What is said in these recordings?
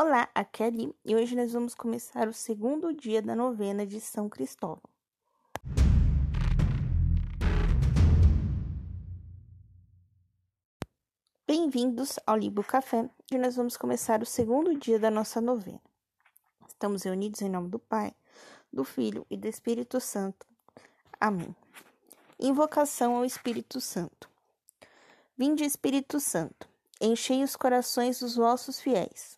Olá, aqui é Ali e hoje nós vamos começar o segundo dia da novena de São Cristóvão. Bem-vindos ao Libo Café e nós vamos começar o segundo dia da nossa novena. Estamos reunidos em nome do Pai, do Filho e do Espírito Santo. Amém. Invocação ao Espírito Santo. Vinde, Espírito Santo, enchei os corações dos vossos fiéis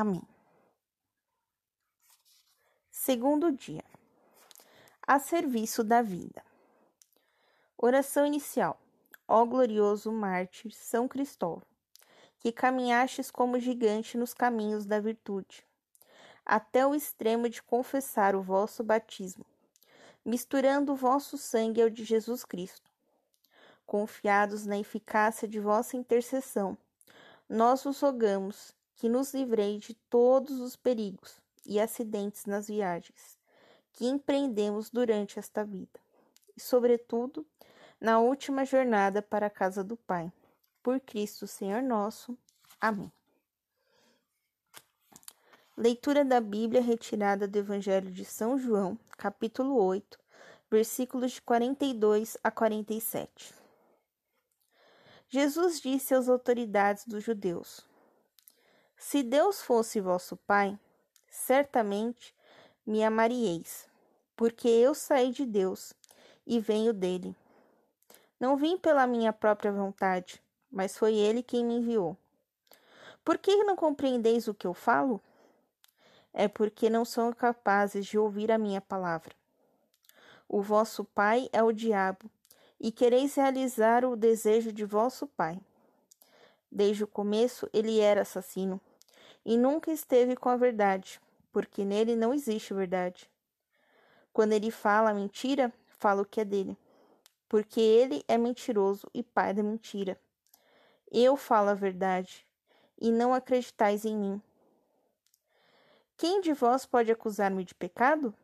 Amém. Segundo dia. A serviço da vida. Oração inicial. Ó glorioso mártir São Cristóvão, que caminhastes como gigante nos caminhos da virtude, até o extremo de confessar o vosso batismo, misturando o vosso sangue ao de Jesus Cristo. Confiados na eficácia de vossa intercessão, nós vos rogamos que nos livrei de todos os perigos e acidentes nas viagens que empreendemos durante esta vida, e, sobretudo, na última jornada para a casa do Pai. Por Cristo Senhor nosso. Amém. Leitura da Bíblia retirada do Evangelho de São João, capítulo 8, versículos de 42 a 47. Jesus disse às autoridades dos judeus: se Deus fosse vosso Pai, certamente me amarieis, porque eu saí de Deus e venho dele. Não vim pela minha própria vontade, mas foi ele quem me enviou. Por que não compreendeis o que eu falo? É porque não são capazes de ouvir a minha palavra. O vosso pai é o diabo, e quereis realizar o desejo de vosso pai. Desde o começo ele era assassino e nunca esteve com a verdade, porque nele não existe verdade. Quando ele fala mentira, fala o que é dele, porque ele é mentiroso e pai da mentira. Eu falo a verdade, e não acreditais em mim. Quem de vós pode acusar-me de pecado?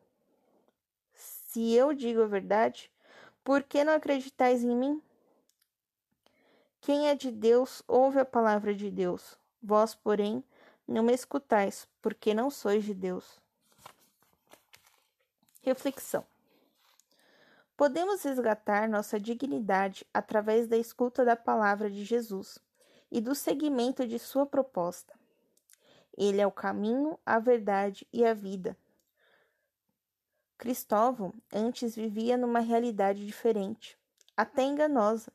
Se eu digo a verdade, por que não acreditais em mim? Quem é de Deus ouve a palavra de Deus. Vós, porém, não me escutais, porque não sois de Deus. Reflexão. Podemos resgatar nossa dignidade através da escuta da palavra de Jesus e do seguimento de sua proposta. Ele é o caminho, a verdade e a vida. Cristóvão antes vivia numa realidade diferente, até enganosa,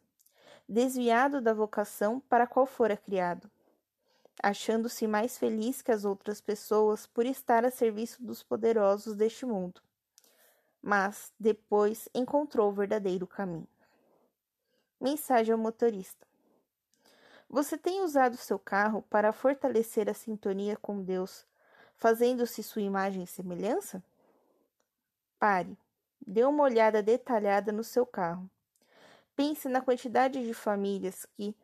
desviado da vocação para a qual fora criado achando-se mais feliz que as outras pessoas por estar a serviço dos poderosos deste mundo. Mas depois encontrou o verdadeiro caminho. Mensagem ao motorista: Você tem usado seu carro para fortalecer a sintonia com Deus, fazendo-se sua imagem e semelhança? Pare, dê uma olhada detalhada no seu carro. Pense na quantidade de famílias que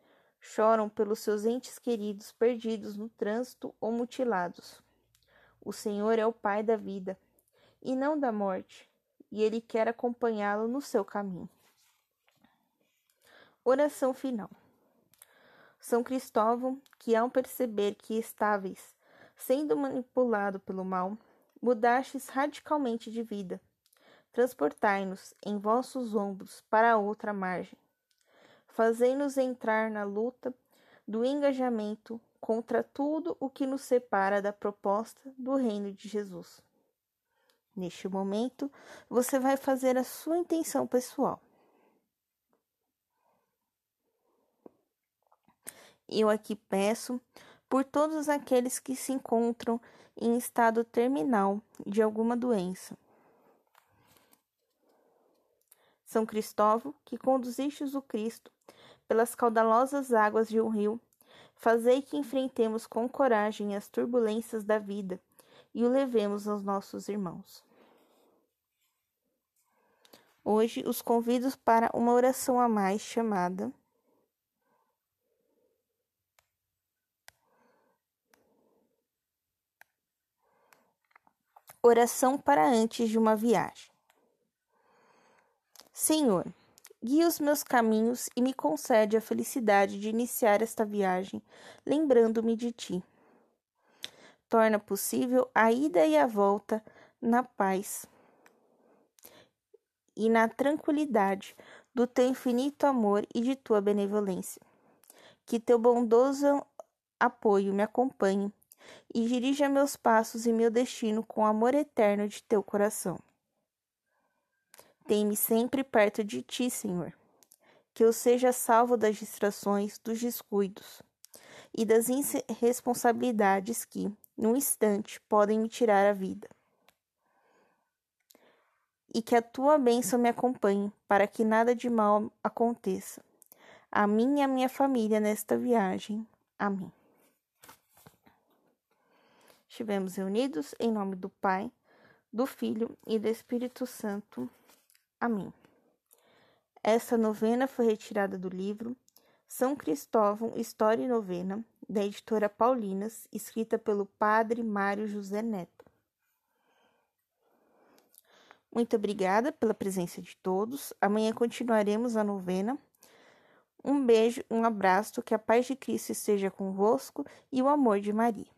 choram pelos seus entes queridos perdidos no trânsito ou mutilados. O Senhor é o Pai da vida e não da morte, e Ele quer acompanhá-lo no seu caminho. Oração final. São Cristóvão, que ao perceber que estáveis, sendo manipulado pelo mal, mudastes radicalmente de vida. Transportai-nos em vossos ombros para outra margem fazei-nos entrar na luta do engajamento contra tudo o que nos separa da proposta do reino de Jesus. Neste momento, você vai fazer a sua intenção pessoal. Eu aqui peço por todos aqueles que se encontram em estado terminal de alguma doença. São Cristóvão, que conduzistes o Cristo pelas caudalosas águas de um rio, Fazei que enfrentemos com coragem as turbulências da vida e o levemos aos nossos irmãos. Hoje os convido para uma oração a mais chamada Oração para antes de uma viagem. Senhor, guia os meus caminhos e me concede a felicidade de iniciar esta viagem, lembrando-me de ti. Torna possível a ida e a volta na paz e na tranquilidade do teu infinito amor e de tua benevolência. Que teu bondoso apoio me acompanhe e dirija meus passos e meu destino com o amor eterno de teu coração. Tem-me sempre perto de ti, Senhor, que eu seja salvo das distrações, dos descuidos e das irresponsabilidades que, num instante, podem me tirar a vida. E que a tua bênção me acompanhe, para que nada de mal aconteça, a mim e a minha família nesta viagem. Amém. Estivemos reunidos em nome do Pai, do Filho e do Espírito Santo. Amém. Esta novena foi retirada do livro São Cristóvão, História e Novena, da editora Paulinas, escrita pelo padre Mário José Neto. Muito obrigada pela presença de todos. Amanhã continuaremos a novena. Um beijo, um abraço, que a paz de Cristo esteja convosco e o amor de Maria.